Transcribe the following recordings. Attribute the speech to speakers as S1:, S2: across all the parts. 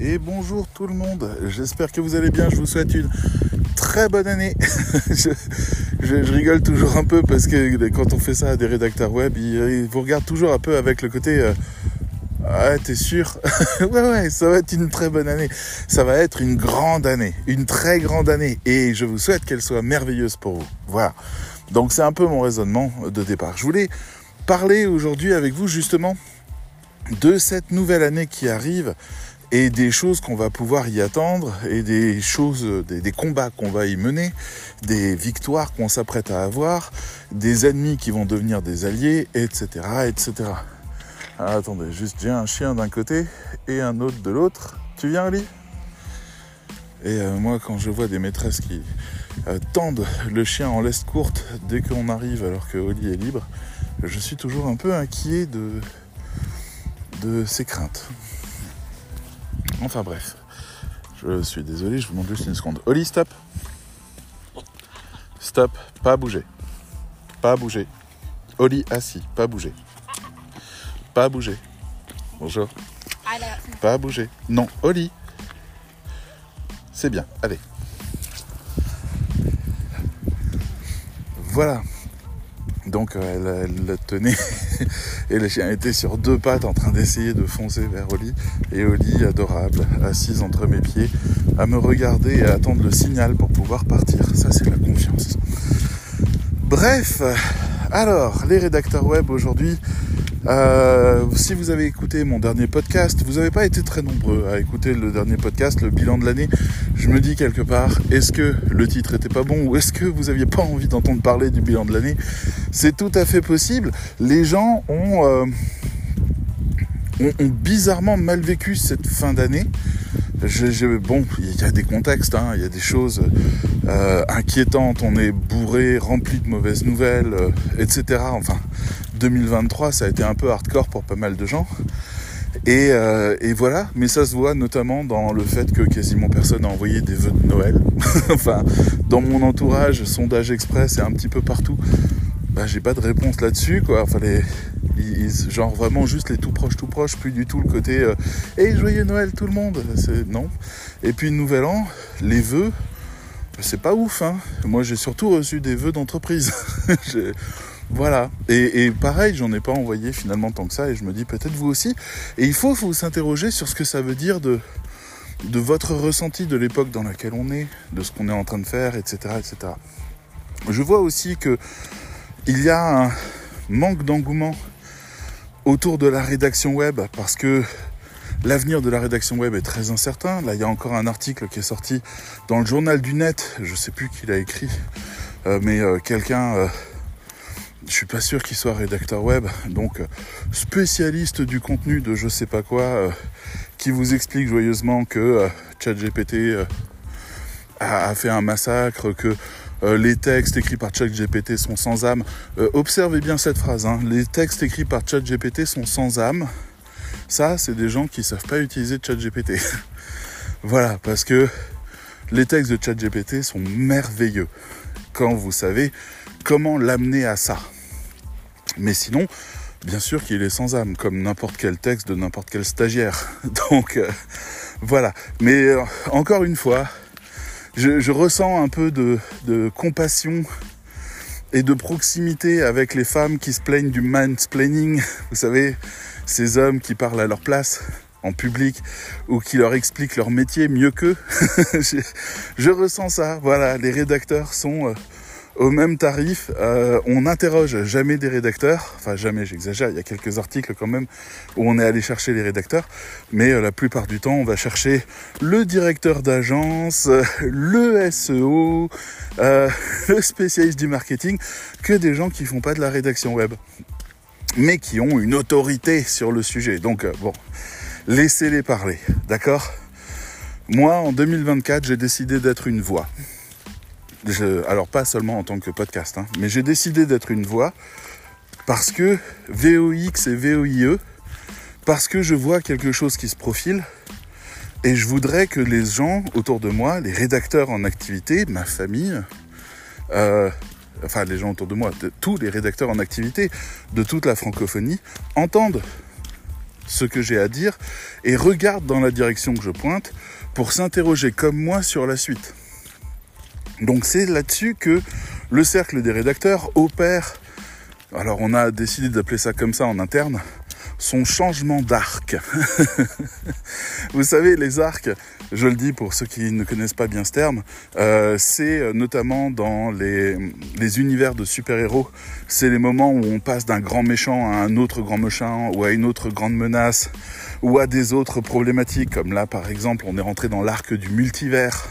S1: et bonjour tout le monde. J'espère que vous allez bien. Je vous souhaite une très bonne année. je, rigole toujours un peu parce que quand on fait ça à des rédacteurs web, ils, vous regardent toujours un peu avec le côté euh, Ah, t'es sûr? Ouais, ouais, ça va être une très bonne année. Ça va être une grande année, une très grande année. Et je vous souhaite qu'elle soit merveilleuse pour vous. Voilà. Donc c'est un peu mon raisonnement de départ. Je voulais parler aujourd'hui avec vous justement de cette nouvelle année qui arrive et des choses qu'on va pouvoir y attendre et des choses, des, combats qu'on va y mener, des victoires qu'on s'apprête à avoir, des ennemis qui vont devenir des alliés, etc., etc. Ah, attendez, juste j'ai un chien d'un côté et un autre de l'autre. Tu viens, Ali Et euh, moi, quand je vois des maîtresses qui euh, tendent le chien en laisse courte dès qu'on arrive alors que Oli est libre, je suis toujours un peu inquiet de, de ses craintes. Enfin bref, je suis désolé, je vous demande juste une seconde. Oli, stop. Stop, pas bouger. Pas bouger. Oli, assis, pas bouger. Pas bouger. Bonjour. Pas bouger. Non, Oli. C'est bien, allez. Voilà. Donc euh, elle, elle, tenait et le chien était sur deux pattes en train d'essayer de foncer vers Oli. Et Oli, adorable, assise entre mes pieds, à me regarder et à attendre le signal pour pouvoir partir. Ça c'est la confiance. Bref, alors les rédacteurs web aujourd'hui euh, si vous avez écouté mon dernier podcast, vous n'avez pas été très nombreux à écouter le dernier podcast, le bilan de l'année. Je me dis quelque part, est-ce que le titre était pas bon ou est-ce que vous aviez pas envie d'entendre parler du bilan de l'année? C'est tout à fait possible. Les gens ont, euh, bizarrement mal vécu cette fin d'année. bon, il y a des contextes, hein, il y a des choses euh, inquiétantes, on est bourré, rempli de mauvaises nouvelles, etc. Enfin, 2023, ça a été un peu hardcore pour pas mal de gens. Euh, et, voilà, mais ça se voit notamment dans le fait que quasiment personne n'a envoyé des vœux de Noël. enfin, dans mon entourage, sondage express et un petit peu partout, bah, j'ai pas de réponse là-dessus, quoi. Enfin, les, genre vraiment juste les tout proches, tout proches, plus du tout le côté euh, hey, joyeux Noël tout le monde. C'est non. Et puis Nouvel An, les vœux, c'est pas ouf. Hein. Moi, j'ai surtout reçu des vœux d'entreprise. Voilà. Et, pareil, j'en ai pas envoyé finalement tant que ça, et je me dis peut-être vous aussi. Et il faut s'interroger sur ce que ça veut dire de, de votre ressenti de l'époque dans laquelle on est, de ce qu'on est en train de faire, etc., etc. Je vois aussi que il y a un manque d'engouement autour de la rédaction web parce que l'avenir de la rédaction web est très incertain. Là, il y a encore un article qui est sorti dans le journal du net. Je sais plus qui l'a écrit, euh, mais euh, quelqu'un euh, je suis pas sûr qu'il soit rédacteur web, donc euh, spécialiste du contenu de je sais pas quoi, euh, qui vous explique joyeusement que euh, ChatGPT a, fait un massacre, que les textes écrits par ChatGPT sont sans âme. observez bien cette phrase, hein. les textes écrits par ChatGPT sont sans âme. Ça, c'est des gens qui savent pas utiliser ChatGPT. voilà, parce que les textes de ChatGPT sont merveilleux quand vous savez comment l'amener à ça. Mais sinon, bien sûr qu'il est sans âme, comme n'importe quel texte de n'importe quel stagiaire. Donc euh, voilà. Mais euh, encore une fois, je, ressens un peu de, compassion et de proximité avec les femmes qui se plaignent du mansplaining. Vous savez, ces hommes qui parlent à leur place en public ou qui leur expliquent leur métier mieux qu'eux. je, ressens ça. Voilà, les rédacteurs sont... Euh, au même tarif. Euh, on n'interroge jamais des rédacteurs, enfin jamais, j'exagère, il y a quelques articles quand même où on est allé chercher les rédacteurs, mais euh, la plupart du temps on va chercher le directeur d'agence, le SEO, euh, le spécialiste du marketing, que des gens qui font pas de la rédaction web, mais qui ont une autorité sur le sujet. Donc bon, laissez-les parler, d'accord? Moi en 2024 j'ai décidé d'être une voix alors pas seulement en tant que podcast, hein, mais j'ai décidé d'être une voix parce que VOX et VOIE, parce que je vois quelque chose qui se profile et je voudrais que les gens autour de moi, les rédacteurs en activité, ma famille, euh, enfin les gens autour de moi, tous les rédacteurs en activité de toute la francophonie, entendent ce que j'ai à dire et regarde dans la direction que je pointe pour s'interroger comme moi sur la suite. Donc c'est là-dessus que le cercle des rédacteurs opère, alors on a décidé d'appeler ça comme ça en interne, son changement d'arc. Vous savez, les arcs, je le dis pour ceux qui ne connaissent pas bien ce terme, euh, c'est notamment dans les, les univers de super-héros, c'est les moments où on passe d'un grand méchant à un autre grand méchant ou à une autre grande menace ou à des autres problématiques, comme là par exemple on est rentré dans l'arc du multivers.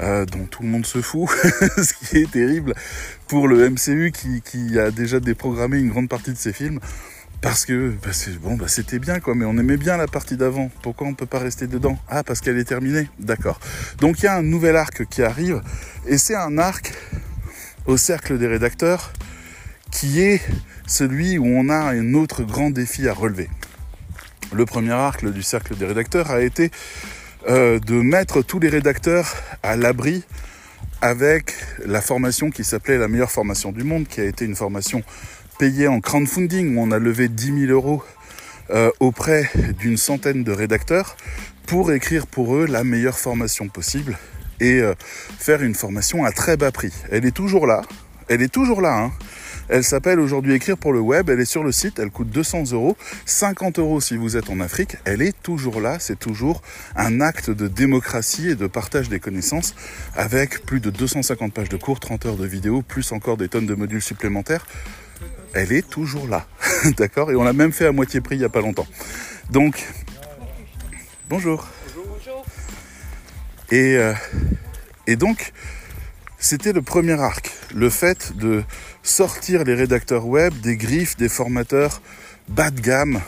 S1: Euh, dont tout le monde se fout, ce qui est terrible pour le MCU qui, a déjà déprogrammé une grande partie de ses films. Parce que bah bon, bah c'était bien quoi, mais on aimait bien la partie d'avant. Pourquoi on peut pas rester dedans? Ah, parce qu'elle est terminée. D'accord. Donc il y a un nouvel arc qui arrive, et c'est un arc au cercle des rédacteurs qui est celui où on a un autre grand défi à relever. Le premier arc du cercle des rédacteurs a été euh, de mettre tous les rédacteurs à l'abri avec la formation qui s'appelait la meilleure formation du monde, qui a été une formation payé en crowdfunding où on a levé 10 000 euros euh, auprès d'une centaine de rédacteurs pour écrire pour eux la meilleure formation possible et euh, faire une formation à très bas prix. Elle est toujours là, elle est toujours là. Hein. Elle s'appelle aujourd'hui Écrire pour le web, elle est sur le site, elle coûte 200 euros, 50 euros si vous êtes en Afrique, elle est toujours là, c'est toujours un acte de démocratie et de partage des connaissances avec plus de 250 pages de cours, 30 heures de vidéos, plus encore des tonnes de modules supplémentaires elle est toujours là. D'accord? Et on l'a même fait à moitié prix il n'y a pas longtemps. Donc, bonjour. Bonjour. Et, euh, et donc, c'était le premier arc. Le fait de sortir les rédacteurs web des griffes des formateurs bas de gamme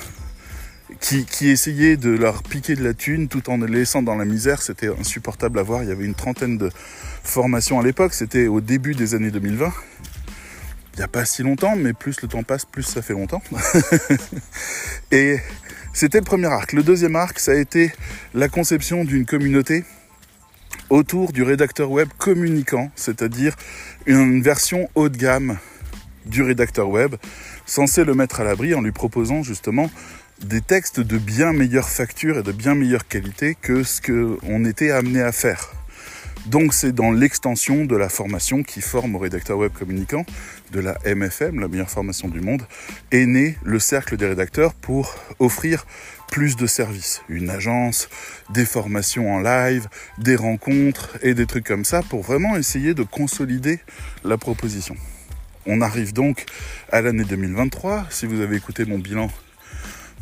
S1: qui, qui essayaient de leur piquer de la thune tout en les laissant dans la misère. C'était insupportable à voir. Il y avait une trentaine de formations à l'époque. C'était au début des années 2020 il n'y a pas si longtemps, mais plus le temps passe, plus ça fait longtemps. et c'était le premier arc. Le deuxième arc, ça a été la conception d'une communauté autour du rédacteur web communicant, c'est-à-dire une version haut de gamme du rédacteur web, censé le mettre à l'abri en lui proposant justement des textes de bien meilleure facture et de bien meilleure qualité que ce qu'on était amené à faire. Donc c'est dans l'extension de la formation qui forme au rédacteur web communicant, de la MFM, la meilleure formation du monde, est né le cercle des rédacteurs pour offrir plus de services, une agence, des formations en live, des rencontres et des trucs comme ça pour vraiment essayer de consolider la proposition. On arrive donc à l'année 2023. Si vous avez écouté mon bilan,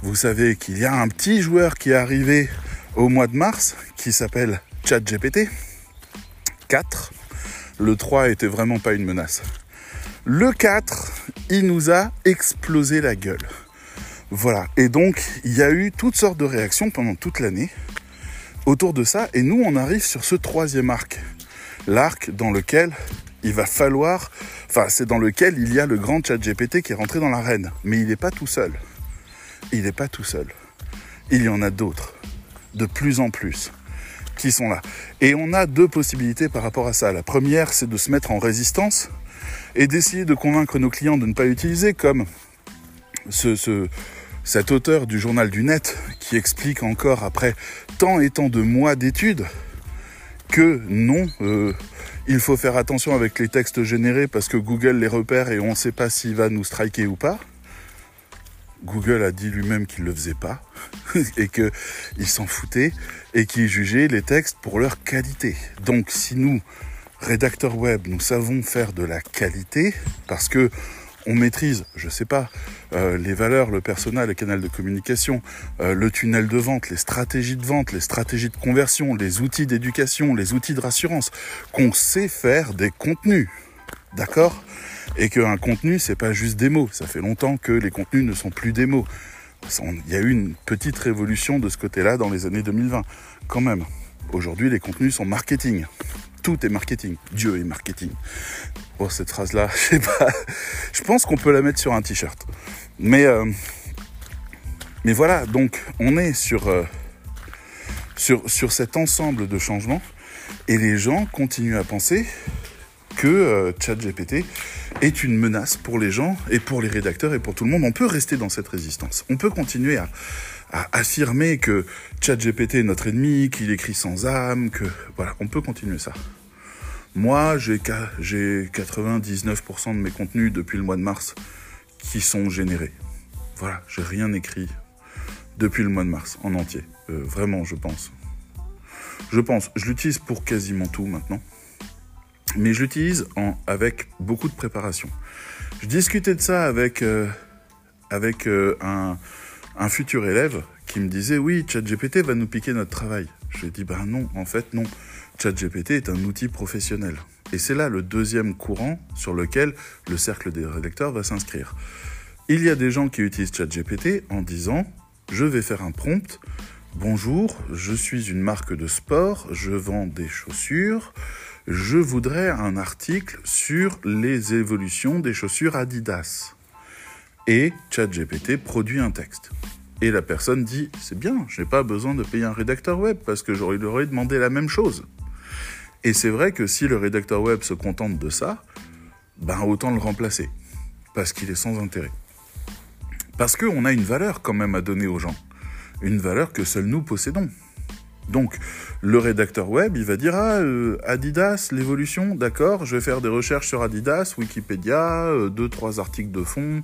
S1: vous savez qu'il y a un petit joueur qui est arrivé au mois de mars qui s'appelle ChatGPT. 4. Le 3 était vraiment pas une menace. Le 4, il nous a explosé la gueule. Voilà. Et donc, il y a eu toutes sortes de réactions pendant toute l'année autour de ça. Et nous, on arrive sur ce troisième arc. L'arc dans lequel il va falloir, enfin, c'est dans lequel il y a le grand chat GPT qui est rentré dans l'arène. Mais il n'est pas tout seul. Il n'est pas tout seul. Il y en a d'autres. De plus en plus qui sont là. Et on a deux possibilités par rapport à ça. La première, c'est de se mettre en résistance et d'essayer de convaincre nos clients de ne pas l'utiliser, comme ce, cet auteur du journal du net qui explique encore après tant et tant de mois d'études que non, euh, il faut faire attention avec les textes générés parce que Google les repère et on ne sait pas s'il va nous striker ou pas. Google a dit lui-même qu'il ne le faisait pas et qu'il s'en foutait et qu'il jugeait les textes pour leur qualité. Donc si nous, rédacteurs web, nous savons faire de la qualité parce que on maîtrise, je sais pas, euh, les valeurs, le personnel, les canaux de communication, euh, le tunnel de vente, les stratégies de vente, les stratégies de conversion, les outils d'éducation, les outils de rassurance, qu'on sait faire des contenus. D'accord? Et qu'un contenu, c'est pas juste des mots. Ça fait longtemps que les contenus ne sont plus des mots. Il y a eu une petite révolution de ce côté-là dans les années 2020, quand même. Aujourd'hui, les contenus sont marketing. Tout est marketing. Dieu est marketing. Bon, cette phrase-là, je sais pas. Je pense qu'on peut la mettre sur un t-shirt. Mais, euh, voilà, donc on est sur, euh, sur cet ensemble de changements et les gens continuent à penser que euh, ChatGPT est une menace pour les gens et pour les rédacteurs et pour tout le monde. On peut rester dans cette résistance. On peut continuer à, à affirmer que ChatGPT est notre ennemi, qu'il écrit sans âme, que voilà, on peut continuer ça. Moi, j'ai 99% de mes contenus depuis le mois de mars qui sont générés. Voilà, j'ai rien écrit depuis le mois de mars en entier. Euh, vraiment, je pense. Je pense, je l'utilise pour quasiment tout maintenant. Mais je l'utilise avec beaucoup de préparation. Je discutais de ça avec, euh, avec euh, un, un futur élève qui me disait oui, ChatGPT va nous piquer notre travail. Je lui dit ben non, en fait non. ChatGPT est un outil professionnel. Et c'est là le deuxième courant sur lequel le cercle des rédacteurs va s'inscrire. Il y a des gens qui utilisent ChatGPT en disant je vais faire un prompt. Bonjour, je suis une marque de sport, je vends des chaussures. Je voudrais un article sur les évolutions des chaussures Adidas et ChatGPT produit un texte. Et la personne dit c'est bien, je n'ai pas besoin de payer un rédacteur web parce que j'aurais aurait demandé la même chose. Et c'est vrai que si le rédacteur web se contente de ça, ben autant le remplacer parce qu'il est sans intérêt. Parce qu'on a une valeur quand même à donner aux gens, une valeur que seuls nous possédons. Donc, le rédacteur web, il va dire ah euh, Adidas, l'évolution, d'accord, je vais faire des recherches sur Adidas, Wikipédia, euh, deux trois articles de fond,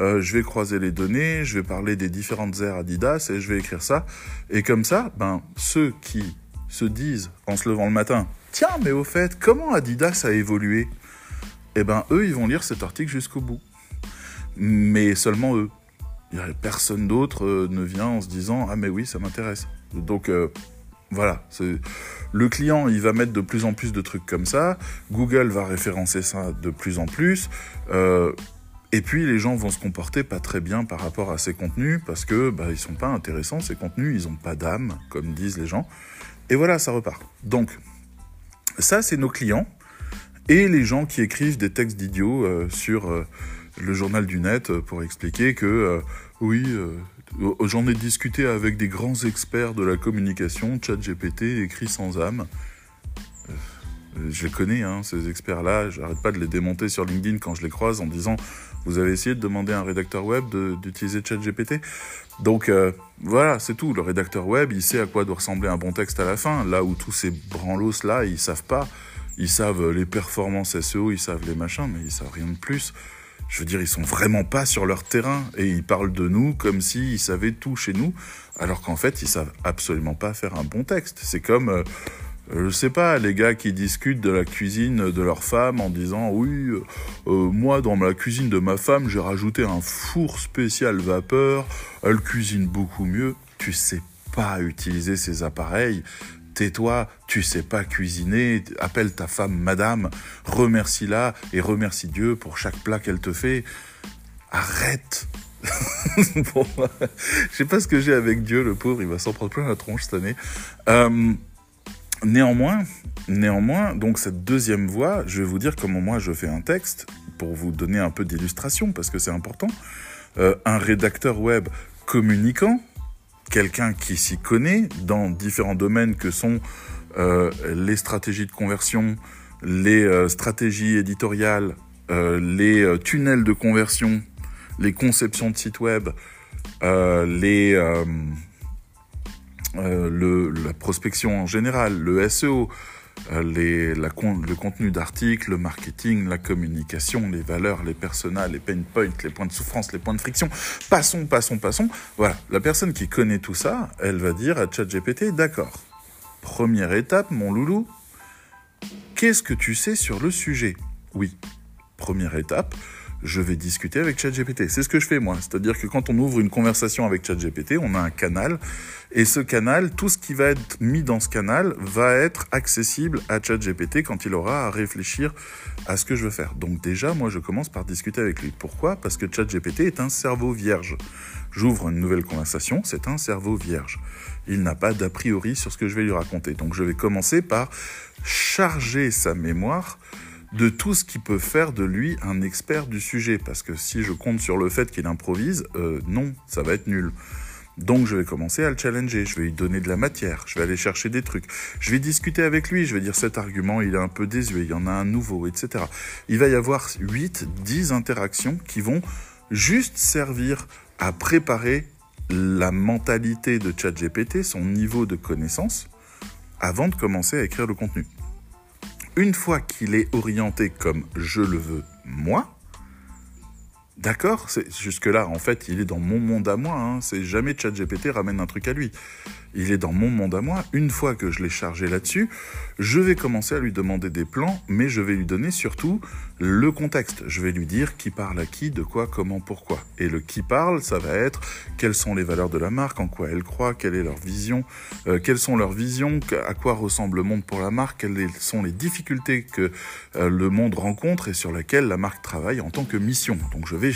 S1: euh, je vais croiser les données, je vais parler des différentes aires Adidas et je vais écrire ça. Et comme ça, ben ceux qui se disent en se levant le matin, tiens, mais au fait, comment Adidas a évolué? Eh ben eux, ils vont lire cet article jusqu'au bout, mais seulement eux. Personne d'autre ne vient en se disant ah mais oui, ça m'intéresse. Donc voilà, le client, il va mettre de plus en plus de trucs comme ça. Google va référencer ça de plus en plus. Euh, et puis les gens vont se comporter pas très bien par rapport à ces contenus parce que bah, ils sont pas intéressants ces contenus, ils ont pas d'âme comme disent les gens. Et voilà, ça repart. Donc ça, c'est nos clients et les gens qui écrivent des textes d'idiots euh, sur euh, le journal du net pour expliquer que oui, j'en ai discuté avec des grands experts de la communication, ChatGPT, écrit sans âme. Euh, je les connais, hein, ces experts-là. J'arrête pas de les démonter sur LinkedIn quand je les croise en disant Vous avez essayé de demander à un rédacteur web d'utiliser ChatGPT? Donc euh, voilà, c'est tout. Le rédacteur web, il sait à quoi doit ressembler un bon texte à la fin. Là où tous ces branlos-là, ils savent pas. Ils savent les performances SEO, ils savent les machins, mais ils savent rien de plus. Je veux dire, ils sont vraiment pas sur leur terrain et ils parlent de nous comme s'ils savaient tout chez nous, alors qu'en fait, ils savent absolument pas faire un bon texte. C'est comme, euh, je sais pas, les gars qui discutent de la cuisine de leur femme en disant oui, euh, euh, moi dans la cuisine de ma femme, j'ai rajouté un four spécial vapeur, elle cuisine beaucoup mieux. Tu sais pas utiliser ces appareils, tais-toi, tu sais pas cuisiner, appelle ta femme madame, remercie-la et remercie Dieu pour chaque plat qu'elle te fait. Arrête bon, Je sais pas ce que j'ai avec Dieu, le pauvre, il va s'en prendre plein la tronche cette année. Euh, néanmoins, néanmoins, donc cette deuxième voie, je vais vous dire comment moi je fais un texte pour vous donner un peu d'illustration parce que c'est important. Euh, un rédacteur web communicant, quelqu'un qui s'y connaît dans différents domaines que sont euh, les stratégies de conversion, les euh, stratégies éditoriales, euh, les tunnels de conversion, les conceptions de sites web, les, le, la prospection en général, le SEO, le contenu d'articles, le marketing, la communication, les valeurs, les personas, les pain points, les points de souffrance, les points de friction. Passons, passons, passons. Voilà, la personne qui connaît tout ça, elle va dire à ChatGPT, d'accord. Première étape, mon loulou, qu'est-ce que tu sais sur le sujet? Oui, première étape, je vais discuter avec ChatGPT. C'est ce que je fais moi. C'est-à-dire que quand on ouvre une conversation avec ChatGPT, on a un canal. Et ce canal, tout ce qui va être mis dans ce canal va être accessible à ChatGPT quand il aura à réfléchir à ce que je veux faire. Donc déjà, moi, je commence par discuter avec lui. Pourquoi? Parce que ChatGPT est un cerveau vierge. J'ouvre une nouvelle conversation, c'est un cerveau vierge. Il n'a pas d'a priori sur ce que je vais lui raconter. Donc je vais commencer par charger sa mémoire de tout ce qui peut faire de lui un expert du sujet. Parce que si je compte sur le fait qu'il improvise, euh, non, ça va être nul. Donc je vais commencer à le challenger, je vais lui donner de la matière, je vais aller chercher des trucs, je vais discuter avec lui, je vais dire cet argument il est un peu désuet, il y en a un nouveau, etc. Il va y avoir 8, 10 interactions qui vont juste servir à préparer la mentalité de ChatGPT, son niveau de connaissance, avant de commencer à écrire le contenu. Une fois qu'il est orienté comme je le veux moi, D'accord Jusque-là, en fait, il est dans mon monde à moi. Hein. C'est jamais ChatGPT ramène un truc à lui il est dans mon monde à moi. Une fois que je l'ai chargé là-dessus, je vais commencer à lui demander des plans, mais je vais lui donner surtout le contexte. Je vais lui dire qui parle à qui, de quoi, comment, pourquoi. Et le qui parle, ça va être quelles sont les valeurs de la marque, en quoi elle croit, quelle est leur vision, euh, quelles sont leurs visions, à quoi ressemble le monde pour la marque, quelles sont les difficultés que euh, le monde rencontre et sur lesquelles la marque travaille en tant que mission. Donc je vais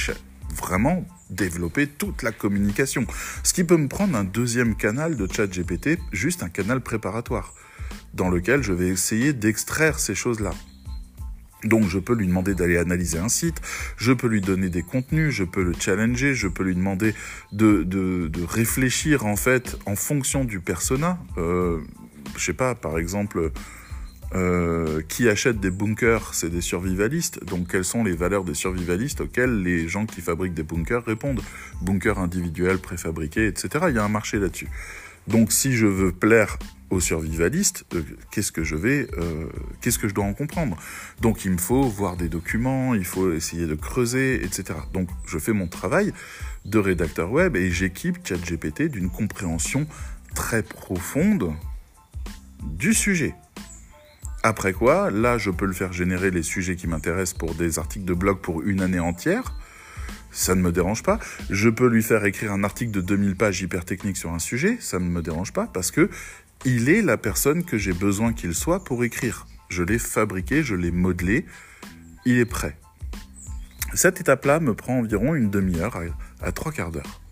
S1: vraiment développer toute la communication. Ce qui peut me prendre un deuxième canal de chat GPT, juste un canal préparatoire, dans lequel je vais essayer d'extraire ces choses-là. Donc je peux lui demander d'aller analyser un site, je peux lui donner des contenus, je peux le challenger, je peux lui demander de, de, réfléchir en fait en fonction du persona. Euh, je sais pas, par exemple, euh, qui achètent des bunkers, c'est des survivalistes. Donc, quelles sont les valeurs des survivalistes auxquelles les gens qui fabriquent des bunkers répondent Bunkers individuels, préfabriqués, etc. Il y a un marché là-dessus. Donc, si je veux plaire aux survivalistes, euh, qu'est-ce que je vais, euh, qu'est-ce que je dois en comprendre Donc, il me faut voir des documents, il faut essayer de creuser, etc. Donc, je fais mon travail de rédacteur web et j'équipe ChatGPT d'une compréhension très profonde du sujet. Après quoi, là, je peux le faire générer les sujets qui m'intéressent pour des articles de blog pour une année entière. Ça ne me dérange pas. Je peux lui faire écrire un article de 2000 pages hyper technique sur un sujet. Ça ne me dérange pas parce que il est la personne que j'ai besoin qu'il soit pour écrire. Je l'ai fabriqué, je l'ai modelé. Il est prêt. Cette étape-là me prend environ une demi-heure à, à trois quarts d'heure.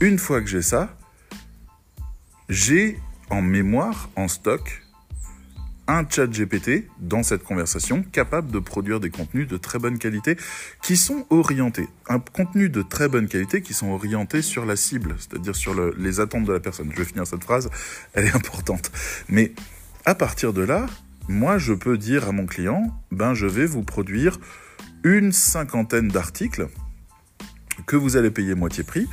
S1: Une fois que j'ai ça, j'ai en mémoire, en stock, un chat GPT dans cette conversation capable de produire des contenus de très bonne qualité qui sont orientés. Un contenu de très bonne qualité qui sont orientés sur la cible, c'est-à-dire sur les attentes de la personne. Je vais finir cette phrase, elle est importante. Mais à partir de là, moi je peux dire à mon client, ben je vais vous produire une cinquantaine d'articles que vous allez payer moitié prix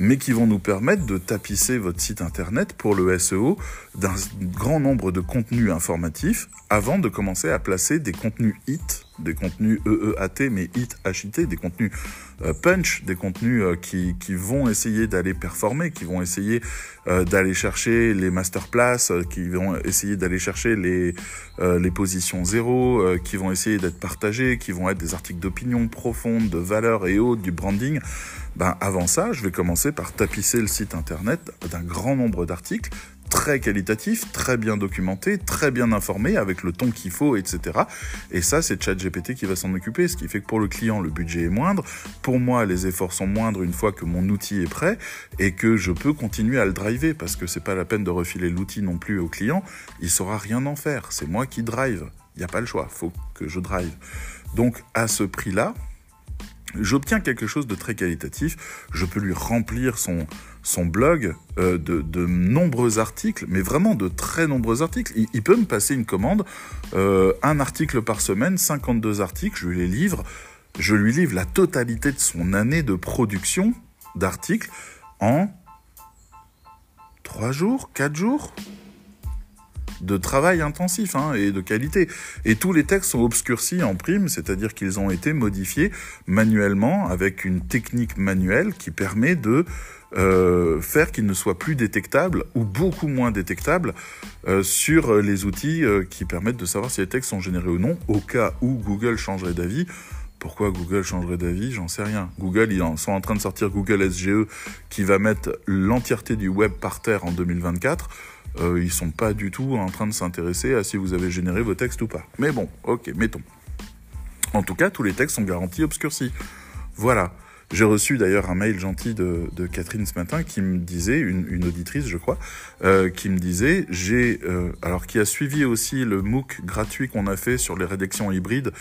S1: mais qui vont nous permettre de tapisser votre site internet pour le SEO d'un grand nombre de contenus informatifs avant de commencer à placer des contenus hit, des contenus EEAT, mais hit, HIT, des contenus euh, punch, des contenus euh, qui, vont essayer d'aller performer, qui vont essayer euh, d'aller chercher les masterclass, qui vont essayer d'aller chercher les, les positions zéro, qui vont essayer d'être partagés, qui vont être des articles d'opinion profonde, de valeur et haute, du branding. Ben, avant ça, je vais commencer par tapisser le site internet d'un grand nombre d'articles très qualitatifs, très bien documentés, très bien informés, avec le ton qu'il faut, etc. Et ça, c'est ChatGPT qui va s'en occuper, ce qui fait que pour le client, le budget est moindre. Pour moi, les efforts sont moindres une fois que mon outil est prêt et que je peux continuer à le driver, parce que c'est pas la peine de refiler l'outil non plus au client. Il saura rien en faire. C'est moi qui drive. Il n'y a pas le choix. Faut que je drive. Donc, à ce prix-là, j'obtiens quelque chose de très qualitatif. Je peux lui remplir son, son blog euh, de, de, nombreux articles, mais vraiment de très nombreux articles. Il, peut me passer une commande, euh, un article par semaine, 52 articles, je lui les livre. Je lui livre la totalité de son année de production d'articles en 3 jours, 4 jours de travail intensif hein, et de qualité. Et tous les textes sont obscurcis en prime, c'est-à-dire qu'ils ont été modifiés manuellement avec une technique manuelle qui permet de euh, faire qu'ils ne soient plus détectables ou beaucoup moins détectables euh, sur les outils euh, qui permettent de savoir si les textes sont générés ou non, au cas où Google changerait d'avis. Pourquoi Google changerait d'avis? J'en sais rien. Google, ils sont en train de sortir Google SGE qui va mettre l'entièreté du web par terre en 2024 euh, ils sont pas du tout en train de s'intéresser à si vous avez généré vos textes ou pas. Mais bon, ok, mettons. En tout cas, tous les textes sont garantis obscurcis. Voilà. J'ai reçu d'ailleurs un mail gentil de, Catherine ce matin qui me disait, une, auditrice je crois, euh, qui me disait, j'ai, euh, alors qui a suivi aussi le MOOC gratuit qu'on a fait sur les rédactions hybrides,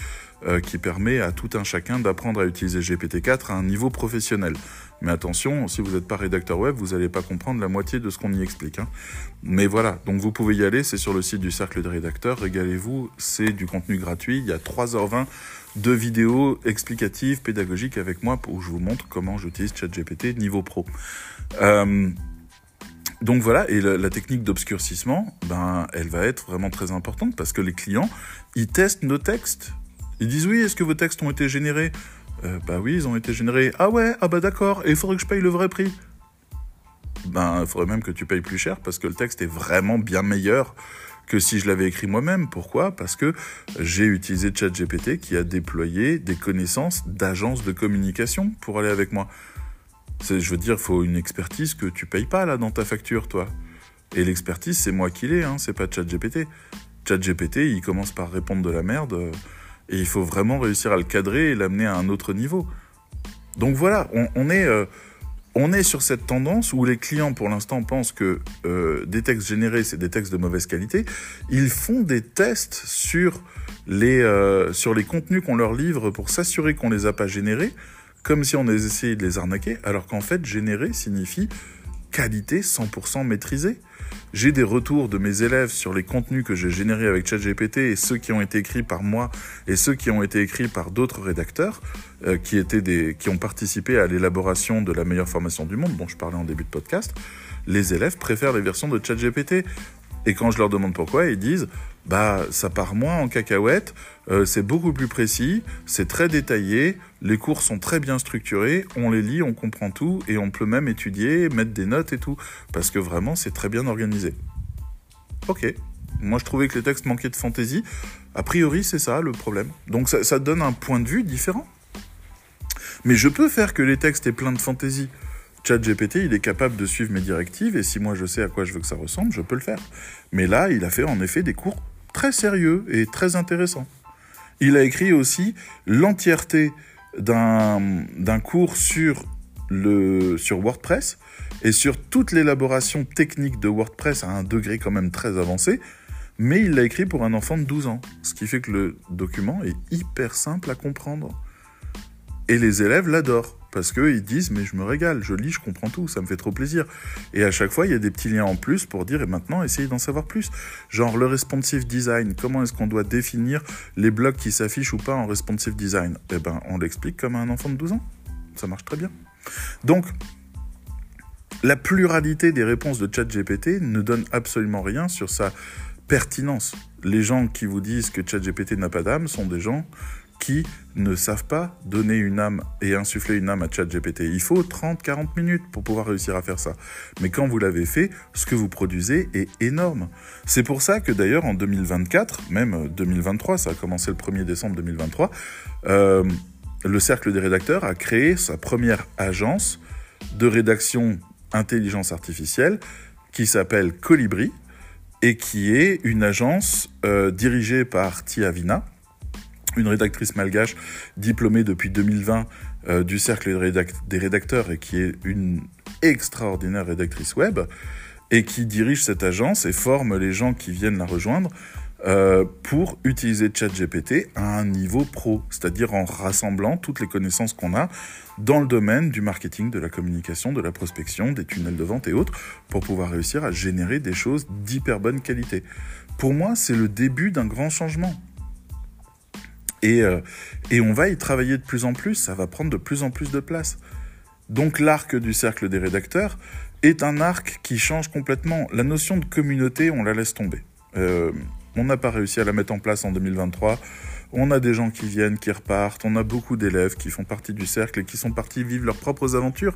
S1: euh, qui permet à tout un chacun d'apprendre à utiliser GPT-4 à un niveau professionnel. Mais attention, si vous n'êtes pas rédacteur web, vous n'allez pas comprendre la moitié de ce qu'on y explique. Hein. Mais voilà, donc vous pouvez y aller, c'est sur le site du Cercle des rédacteurs, régalez-vous, c'est du contenu gratuit, il y a 3h20 de vidéos explicatives, pédagogiques avec moi où je vous montre comment j'utilise ChatGPT niveau pro. Euh, donc voilà, et la, technique d'obscurcissement, ben, elle va être vraiment très importante parce que les clients, ils testent nos textes. Ils disent oui, est-ce que vos textes ont été générés? Euh, Bah oui, ils ont été générés. Ah ouais, ah bah d'accord, et il faudrait que je paye le vrai prix. Ben, il faudrait même que tu payes plus cher parce que le texte est vraiment bien meilleur que si je l'avais écrit moi-même. Pourquoi? Parce que j'ai utilisé ChatGPT qui a déployé des connaissances d'agences de communication pour aller avec moi. Je veux dire, il faut une expertise que tu payes pas là dans ta facture, toi. Et l'expertise, c'est moi qui l'ai, hein, c'est pas ChatGPT. ChatGPT, il commence par répondre de la merde, euh, et il faut vraiment réussir à le cadrer et l'amener à un autre niveau. Donc voilà, on, est, euh, on est sur cette tendance où les clients, pour l'instant, pensent que euh, des textes générés, c'est des textes de mauvaise qualité. Ils font des tests sur les, sur les contenus qu'on leur livre pour s'assurer qu'on les a pas générés comme si on essayait de les arnaquer, alors qu'en fait, générer signifie qualité 100% maîtrisée. J'ai des retours de mes élèves sur les contenus que j'ai générés avec ChatGPT et ceux qui ont été écrits par moi et ceux qui ont été écrits par d'autres rédacteurs euh, qui, étaient des, qui ont participé à l'élaboration de la meilleure formation du monde dont je parlais en début de podcast. Les élèves préfèrent les versions de ChatGPT. Et quand je leur demande pourquoi, ils disent bah ça part moins en cacahuète, euh, c'est beaucoup plus précis, c'est très détaillé, les cours sont très bien structurés, on les lit, on comprend tout et on peut même étudier, mettre des notes et tout parce que vraiment c'est très bien organisé. Ok, moi je trouvais que les textes manquaient de fantaisie. A priori c'est ça le problème. Donc ça, ça donne un point de vue différent. Mais je peux faire que les textes aient plein de fantaisie. ChatGPT, il est capable de suivre mes directives et si moi je sais à quoi je veux que ça ressemble, je peux le faire. Mais là, il a fait en effet des cours très sérieux et très intéressants. Il a écrit aussi l'entièreté d'un cours sur, le, sur WordPress et sur toute l'élaboration technique de WordPress à un degré quand même très avancé, mais il l'a écrit pour un enfant de 12 ans, ce qui fait que le document est hyper simple à comprendre. Et les élèves l'adorent parce qu'ils disent mais je me régale, je lis, je comprends tout, ça me fait trop plaisir. Et à chaque fois, il y a des petits liens en plus pour dire et maintenant, essayez d'en savoir plus. Genre le responsive design, comment est-ce qu'on doit définir les blocs qui s'affichent ou pas en responsive design? Eh ben, on l'explique comme à un enfant de 12 ans. Ça marche très bien. Donc, la pluralité des réponses de ChatGPT ne donne absolument rien sur sa pertinence. Les gens qui vous disent que ChatGPT n'a pas d'âme sont des gens qui ne savent pas donner une âme et insuffler une âme à ChatGPT. Il faut 30-40 minutes pour pouvoir réussir à faire ça. Mais quand vous l'avez fait, ce que vous produisez est énorme. C'est pour ça que d'ailleurs en 2024, même 2023, ça a commencé le 1er décembre 2023, euh, le Cercle des rédacteurs a créé sa première agence de rédaction intelligence artificielle qui s'appelle Colibri et qui est une agence euh, dirigée par Tia Vina, une rédactrice malgache diplômée depuis 2020 euh, du cercle des rédacteurs et qui est une extraordinaire rédactrice web et qui dirige cette agence et forme les gens qui viennent la rejoindre euh, pour utiliser ChatGPT à un niveau pro, c'est-à-dire en rassemblant toutes les connaissances qu'on a dans le domaine du marketing, de la communication, de la prospection, des tunnels de vente et autres, pour pouvoir réussir à générer des choses d'hyper bonne qualité. Pour moi, c'est le début d'un grand changement. Et, euh, et on va y travailler de plus en plus, ça va prendre de plus en plus de place. Donc l'arc du cercle des rédacteurs est un arc qui change complètement. La notion de communauté, on la laisse tomber. Euh, on n'a pas réussi à la mettre en place en 2023. On a des gens qui viennent, qui repartent, on a beaucoup d'élèves qui font partie du cercle et qui sont partis vivre leurs propres aventures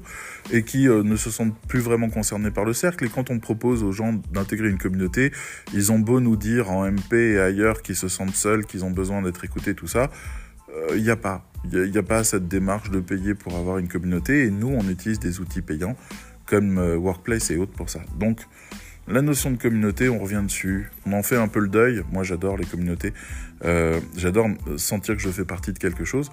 S1: et qui euh, ne se sentent plus vraiment concernés par le cercle. Et quand on propose aux gens d'intégrer une communauté, ils ont beau nous dire en MP et ailleurs qu'ils se sentent seuls, qu'ils ont besoin d'être écoutés, tout ça, il euh, n'y a pas. Il n'y a, pas cette démarche de payer pour avoir une communauté et nous, on utilise des outils payants comme euh, Workplace et autres pour ça. Donc, la notion de communauté, on revient dessus. On en fait un peu le deuil. Moi, j'adore les communautés. Euh, j'adore sentir que je fais partie de quelque chose.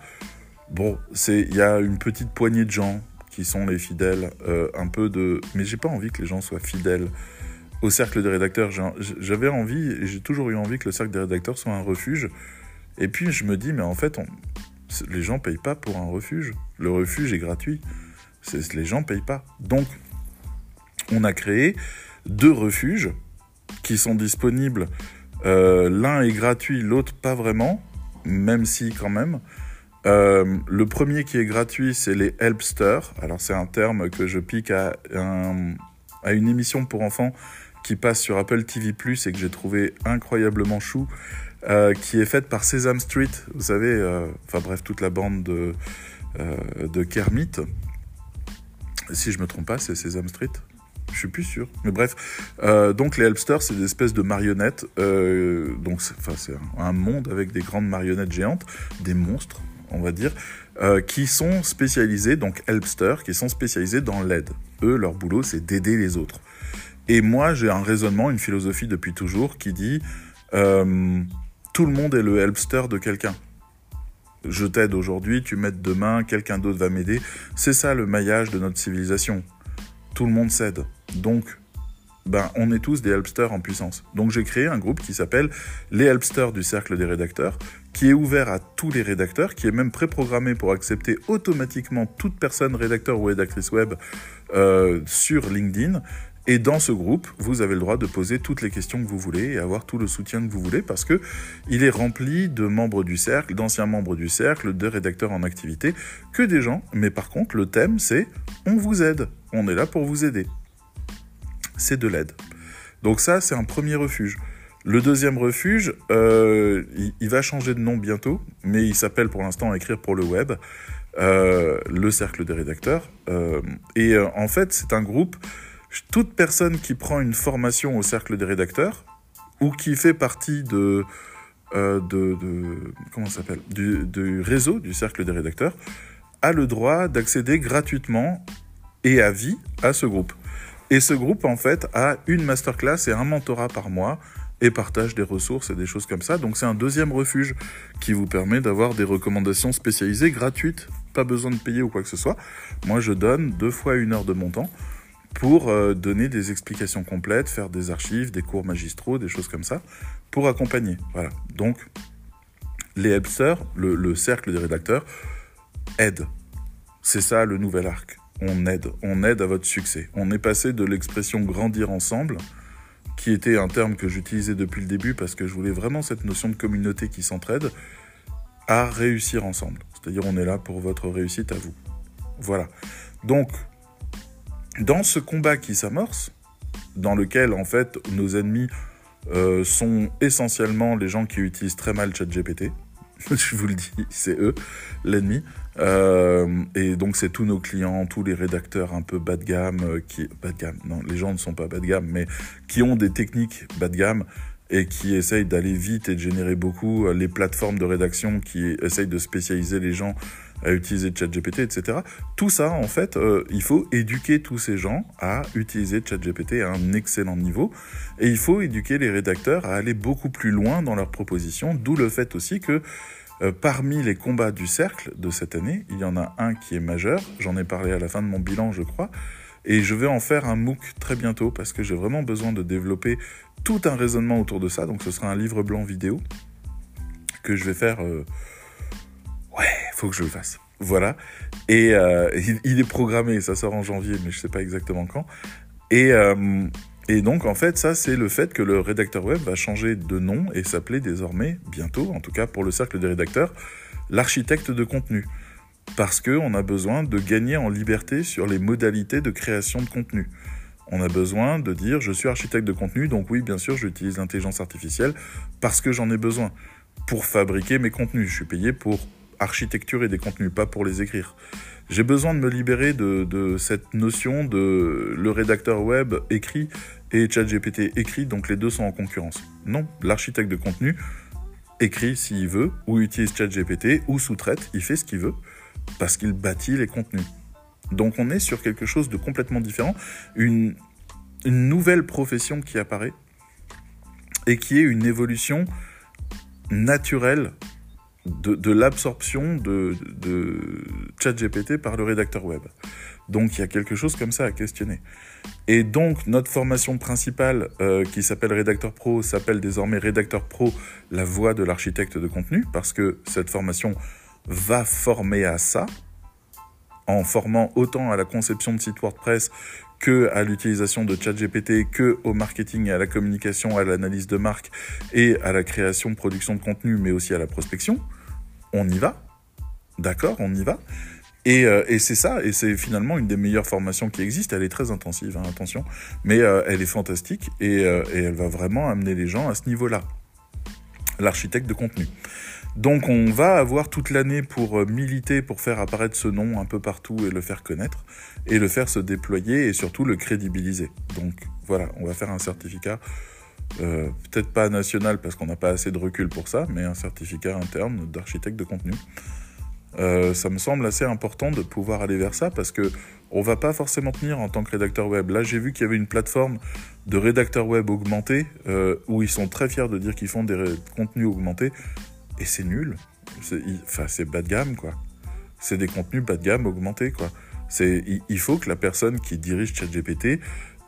S1: Bon, c'est il y a une petite poignée de gens qui sont les fidèles, euh, un peu de. Mais j'ai pas envie que les gens soient fidèles au cercle des rédacteurs. J'avais envie et j'ai toujours eu envie que le cercle des rédacteurs soit un refuge. Et puis je me dis, mais en fait, les gens payent pas pour un refuge. Le refuge est gratuit. Les gens payent pas. Donc, on a créé deux refuges qui sont disponibles. Euh, l'un est gratuit, l'autre pas vraiment, même si quand même. Euh, le premier qui est gratuit, c'est les Helpsters. Alors c'est un terme que je pique à, une émission pour enfants qui passe sur Apple TV ⁇ et que j'ai trouvé incroyablement chou, euh, qui est faite par Sesame Street, vous savez, enfin bref, toute la bande de, de Kermit. Si je me trompe pas, c'est Sesame Street je suis plus sûr. Mais bref, donc les Helpsters, c'est des espèces de marionnettes. donc c'est un monde avec des grandes marionnettes géantes, des monstres on va dire, euh, qui sont spécialisés, donc helpster, qui sont spécialisés dans l'aide. Eux, leur boulot, c'est d'aider les autres. Et moi, j'ai un raisonnement, une philosophie depuis toujours qui dit euh, tout le monde est le helpster de quelqu'un. Je t'aide aujourd'hui, tu m'aides demain, quelqu'un d'autre va m'aider. C'est ça le maillage de notre civilisation. Tout le monde s'aide. Donc, ben, on est tous des helpsters en puissance. Donc j'ai créé un groupe qui s'appelle les helpsters du cercle des rédacteurs, qui est ouvert à tous les rédacteurs, qui est même préprogrammé pour accepter automatiquement toute personne rédacteur ou rédactrice web euh, sur LinkedIn. Et dans ce groupe, vous avez le droit de poser toutes les questions que vous voulez et avoir tout le soutien que vous voulez parce que il est rempli de membres du cercle, d'anciens membres du cercle, de rédacteurs en activité, que des gens. Mais par contre, le thème, c'est on vous aide. On est là pour vous aider c'est de l'aide. Donc ça, c'est un premier refuge. Le deuxième refuge, euh, il, va changer de nom bientôt, mais il s'appelle pour l'instant Écrire pour le web, euh, le cercle des rédacteurs. Euh, et en fait, c'est un groupe, toute personne qui prend une formation au cercle des rédacteurs, ou qui fait partie de, de, comment s'appelle, du, du réseau du cercle des rédacteurs, a le droit d'accéder gratuitement et à vie à ce groupe. Et ce groupe, en fait, a une masterclass et un mentorat par mois et partage des ressources et des choses comme ça. Donc c'est un deuxième refuge qui vous permet d'avoir des recommandations spécialisées gratuites, pas besoin de payer ou quoi que ce soit. Moi, je donne deux fois une heure de mon temps pour euh, donner des explications complètes, faire des archives, des cours magistraux, des choses comme ça, pour accompagner. Voilà. Donc, les helpsters, le, le cercle des rédacteurs, aident. C'est ça le nouvel arc on aide, on aide à votre succès. On est passé de l'expression grandir ensemble, qui était un terme que j'utilisais depuis le début parce que je voulais vraiment cette notion de communauté qui s'entraide, à réussir ensemble. C'est-à-dire on est là pour votre réussite à vous. Voilà. Donc, dans ce combat qui s'amorce, dans lequel en fait nos ennemis euh, sont essentiellement les gens qui utilisent très mal ChatGPT, je vous le dis, c'est eux, l'ennemi. Euh, et donc c'est tous nos clients, tous les rédacteurs un peu bas de gamme, euh, qui bas de gamme, non, les gens ne sont pas bas de gamme, mais qui ont des techniques bas de gamme et qui essayent d'aller vite et de générer beaucoup, les plateformes de rédaction qui essayent de spécialiser les gens à utiliser ChatGPT, etc. Tout ça, en fait, il faut éduquer tous ces gens à utiliser ChatGPT à un excellent niveau, et il faut éduquer les rédacteurs à aller beaucoup plus loin dans leurs propositions, d'où le fait aussi que euh, parmi les combats du cercle de cette année, il y en a un qui est majeur, j'en ai parlé à la fin de mon bilan je crois, et je vais en faire un MOOC très bientôt parce que j'ai vraiment besoin de développer tout un raisonnement autour de ça, donc ce sera un livre blanc vidéo que je vais faire... Euh... Ouais, faut que je le fasse. Voilà. Et euh, il, est programmé, ça sort en janvier, mais je sais pas exactement quand. Et, euh, et donc, en fait, ça, c'est le fait que le rédacteur web va changer de nom et s'appeler désormais, bientôt, en tout cas pour le cercle des rédacteurs, l'architecte de contenu. Parce qu'on a besoin de gagner en liberté sur les modalités de création de contenu. On a besoin de dire je suis architecte de contenu, donc oui, bien sûr, j'utilise l'intelligence artificielle parce que j'en ai besoin pour fabriquer mes contenus. Je suis payé pour architecturer des contenus, pas pour les écrire. J'ai besoin de me libérer de, cette notion de le rédacteur web écrit et ChatGPT écrit, donc les deux sont en concurrence. Non, l'architecte de contenu écrit s'il veut, ou utilise ChatGPT, ou sous-traite, il fait ce qu'il veut, parce qu'il bâtit les contenus. Donc on est sur quelque chose de complètement différent, une nouvelle profession qui apparaît, et qui est une évolution naturelle de, l'absorption de, ChatGPT par le rédacteur web. Donc il y a quelque chose comme ça à questionner. Et donc notre formation principale euh, qui s'appelle Rédacteur Pro s'appelle désormais Rédacteur Pro, la voix de l'architecte de contenu, parce que cette formation va former à ça, en formant autant à la conception de sites WordPress que à l'utilisation de ChatGPT, que au marketing et à la communication, à l'analyse de marque et à la création, production de contenu, mais aussi à la prospection, on y va. D'accord, on y va. Et, euh, et c'est ça, et c'est finalement une des meilleures formations qui existent. Elle est très intensive, hein, attention, mais euh, elle est fantastique et, euh, et elle va vraiment amener les gens à ce niveau-là. L'architecte de contenu. Donc on va avoir toute l'année pour militer, pour faire apparaître ce nom un peu partout et le faire connaître, et le faire se déployer et surtout le crédibiliser. Donc voilà, on va faire un certificat, euh, peut-être pas national parce qu'on n'a pas assez de recul pour ça, mais un certificat interne d'architecte de contenu. Euh, ça me semble assez important de pouvoir aller vers ça parce que on va pas forcément tenir en tant que rédacteur web. Là, j'ai vu qu'il y avait une plateforme de rédacteurs web augmentés euh, où ils sont très fiers de dire qu'ils font des contenus augmentés et c'est nul. Enfin, c'est bas de gamme quoi. C'est des contenus bas de gamme augmentés quoi. C'est il faut que la personne qui dirige ChatGPT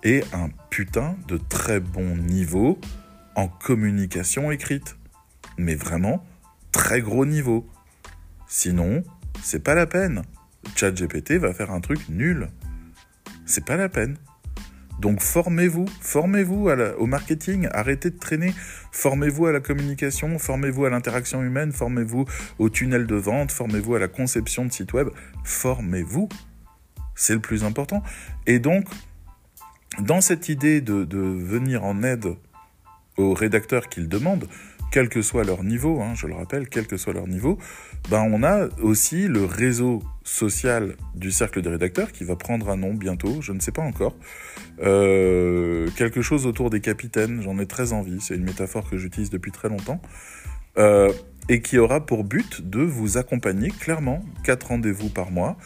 S1: ait un putain de très bon niveau en communication écrite. Mais vraiment très gros niveau. Sinon, c'est pas la peine. ChatGPT va faire un truc nul. C'est pas la peine. Donc formez-vous, formez-vous au marketing, arrêtez de traîner, formez-vous à la communication, formez-vous à l'interaction humaine, formez-vous au tunnel de vente, formez-vous à la conception de site web, formez-vous. C'est le plus important. Et donc, dans cette idée de, de venir en aide aux rédacteurs qui le demandent, quel que soit leur niveau, hein, je le rappelle, quel que soit leur niveau, ben on a aussi le réseau social du cercle des rédacteurs qui va prendre un nom bientôt, je ne sais pas encore. Euh, quelque chose autour des capitaines, j'en ai très envie, c'est une métaphore que j'utilise depuis très longtemps. Euh, et qui aura pour but de vous accompagner clairement, quatre rendez-vous par mois,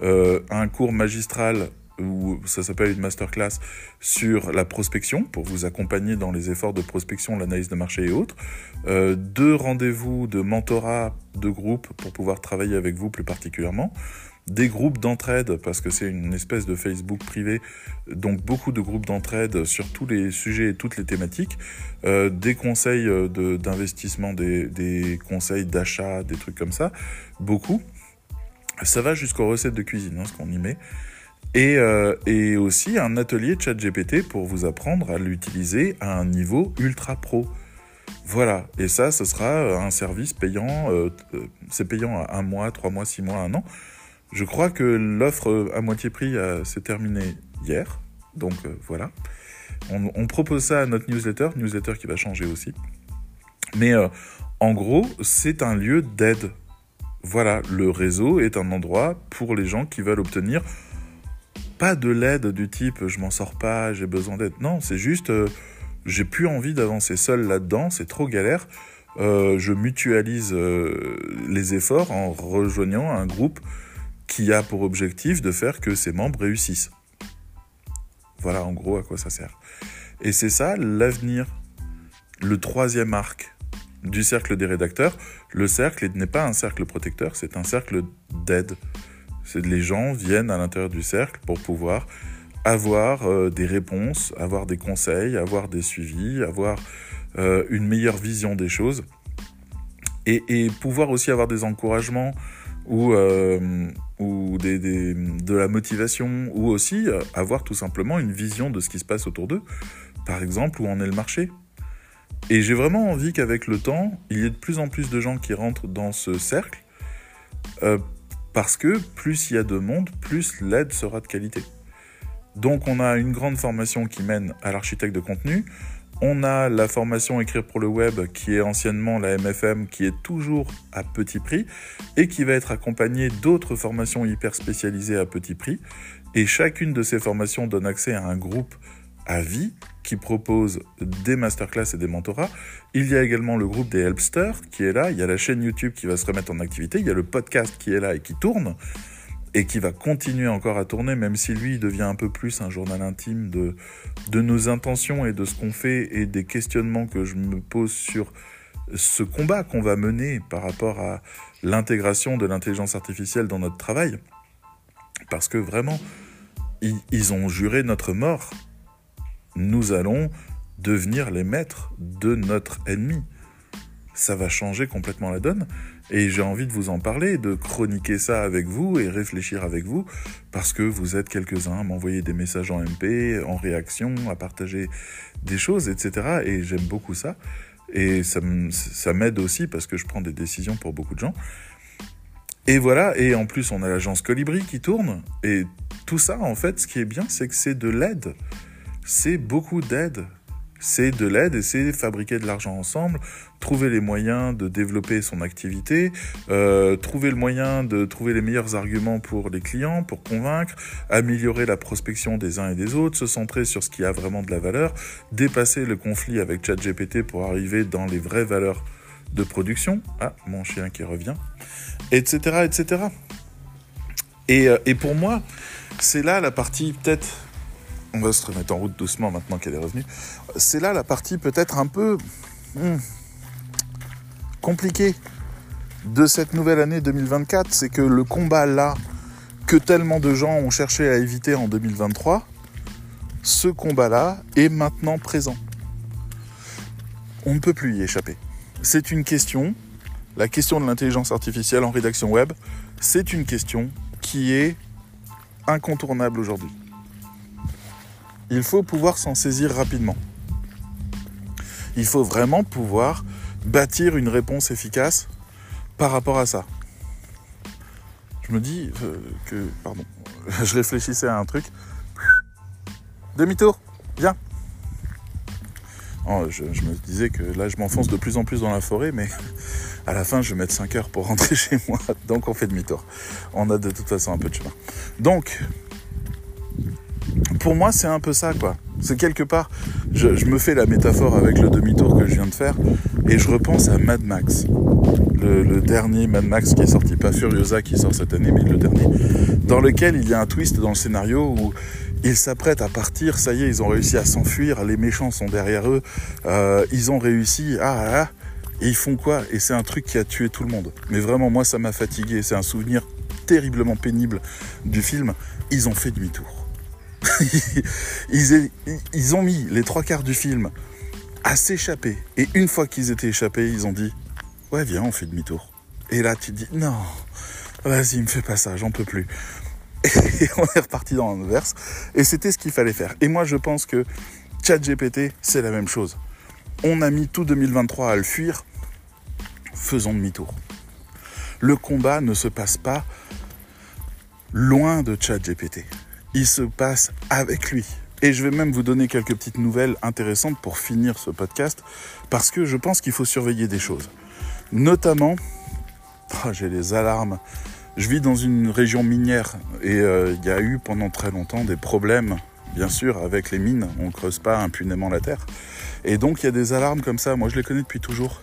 S1: euh, un cours magistral où ça s'appelle une masterclass sur la prospection pour vous accompagner dans les efforts de prospection, l'analyse de marché et autres. Euh, deux rendez-vous de mentorat de groupe pour pouvoir travailler avec vous plus particulièrement. Des groupes d'entraide parce que c'est une espèce de Facebook privé, donc beaucoup de groupes d'entraide sur tous les sujets et toutes les thématiques. Euh, des conseils d'investissement, des, des conseils d'achat, des trucs comme ça, beaucoup. Ça va jusqu'aux recettes de cuisine, hein, ce qu'on y met. Et, euh, et, aussi un atelier chat GPT pour vous apprendre à l'utiliser à un niveau ultra pro. Voilà, et ça, ce sera un service payant, euh, euh, c'est payant à un mois, trois mois, six mois, un an. Je crois que l'offre à moitié prix s'est terminée hier, donc voilà. On, propose ça à notre newsletter, newsletter qui va changer aussi. Mais en gros, c'est un lieu d'aide. Voilà, le réseau est un endroit pour les gens qui veulent obtenir pas de l'aide du type je m'en sors pas, j'ai besoin d'aide. Non, c'est juste euh, j'ai plus envie d'avancer seul là-dedans, c'est trop galère. Euh, je mutualise euh, les efforts en rejoignant un groupe qui a pour objectif de faire que ses membres réussissent. Voilà en gros à quoi ça sert. Et c'est ça l'avenir, le troisième arc du cercle des rédacteurs. Le cercle n'est pas un cercle protecteur, c'est un cercle d'aide. C'est les gens viennent à l'intérieur du cercle pour pouvoir avoir euh, des réponses, avoir des conseils, avoir des suivis, avoir euh, une meilleure vision des choses et, pouvoir aussi avoir des encouragements ou, euh, ou de la motivation ou aussi avoir tout simplement une vision de ce qui se passe autour d'eux. Par exemple, où en est le marché. Et j'ai vraiment envie qu'avec le temps, il y ait de plus en plus de gens qui rentrent dans ce cercle parce que plus il y a de monde, plus l'aide sera de qualité. Donc on a une grande formation qui mène à l'architecte de contenu. On a la formation écrire pour le web qui est anciennement la MFM qui est toujours à petit prix et qui va être accompagnée d'autres formations hyper spécialisées à petit prix. Et chacune de ces formations donne accès à un groupe à vie qui propose des masterclass et des mentorats. Il y a également le groupe des Helpsters qui est là. Il y a la chaîne YouTube qui va se remettre en activité. Il y a le podcast qui est là et qui tourne et qui va continuer encore à tourner, même si lui devient un peu plus un journal intime de, de nos intentions et de ce qu'on fait et des questionnements que je me pose sur ce combat qu'on va mener par rapport à l'intégration de l'intelligence artificielle dans notre travail. Parce que vraiment, ils ont juré notre mort nous allons devenir les maîtres de notre ennemi. ça va changer complètement la donne. Et j'ai envie de vous en parler, de chroniquer ça avec vous et réfléchir avec vous, parce que vous êtes quelques-uns à m'envoyer des messages en MP, en réaction, à partager des choses, etc. Et j'aime beaucoup ça. Et ça, m'aide aussi parce que je prends des décisions pour beaucoup de gens. Et voilà, et en plus on a l'agence Colibri qui tourne. Et tout ça, en fait, ce qui est bien, c'est que c'est de l'aide. C'est beaucoup d'aide. C'est de l'aide et c'est fabriquer de l'argent ensemble, trouver les moyens de développer son activité, euh, trouver le moyen de trouver les meilleurs arguments pour les clients, pour convaincre, améliorer la prospection des uns et des autres, se centrer sur ce qui a vraiment de la valeur, dépasser le conflit avec ChatGPT pour arriver dans les vraies valeurs de production. Ah, mon chien qui revient, etc., etc. Et, euh, et pour moi, c'est là la partie peut-être on va se remettre en route doucement maintenant qu'elle est revenue. C'est là la partie peut-être un peu hmm, compliquée de cette nouvelle année 2024, c'est que le combat là que tellement de gens ont cherché à éviter en 2023, ce combat-là est maintenant présent. On ne peut plus y échapper. C'est une question, la question de l'intelligence artificielle en rédaction web, c'est une question qui est incontournable aujourd'hui. Il faut pouvoir s'en saisir rapidement. Il faut vraiment pouvoir bâtir une réponse efficace par rapport à ça. Je me dis euh, que, pardon, je réfléchissais à un truc. Demi-tour, viens. Oh, je, me disais que là, je m'enfonce de plus en plus dans la forêt, mais à la fin, je vais mettre 5 heures pour rentrer chez moi. Donc, on fait demi-tour. On a de toute façon un peu de chemin. Donc, pour moi, c'est un peu ça, quoi. C'est quelque part, je, me fais la métaphore avec le demi-tour que je viens de faire, et je repense à Mad Max, le, dernier Mad Max qui est sorti, pas Furiosa qui sort cette année, mais le dernier, dans lequel il y a un twist dans le scénario où ils s'apprêtent à partir, ça y est, ils ont réussi à s'enfuir, les méchants sont derrière eux, euh, ils ont réussi, ah, ah, ah, et ils font quoi? Et c'est un truc qui a tué tout le monde. Mais vraiment, moi, ça m'a fatigué, c'est un souvenir terriblement pénible du film. Ils ont fait demi-tour. ils, ont mis les trois quarts du film à s'échapper. Et une fois qu'ils étaient échappés, ils ont dit Ouais, viens, on fait demi-tour. Et là, tu te dis Non, vas-y, me fais pas ça, j'en peux plus. Et on est reparti dans l'inverse. Et c'était ce qu'il fallait faire. Et moi, je pense que ChatGPT, c'est la même chose. On a mis tout 2023 à le fuir. Faisons demi-tour. Le combat ne se passe pas loin de ChatGPT il se passe avec lui. Et je vais même vous donner quelques petites nouvelles intéressantes pour finir ce podcast, parce que je pense qu'il faut surveiller des choses. Notamment, oh, j'ai les alarmes. Je vis dans une région minière et euh, il y a eu pendant très longtemps des problèmes, bien sûr, avec les mines. On ne creuse pas impunément la terre. Et donc il y a des alarmes comme ça. Moi, je les connais depuis toujours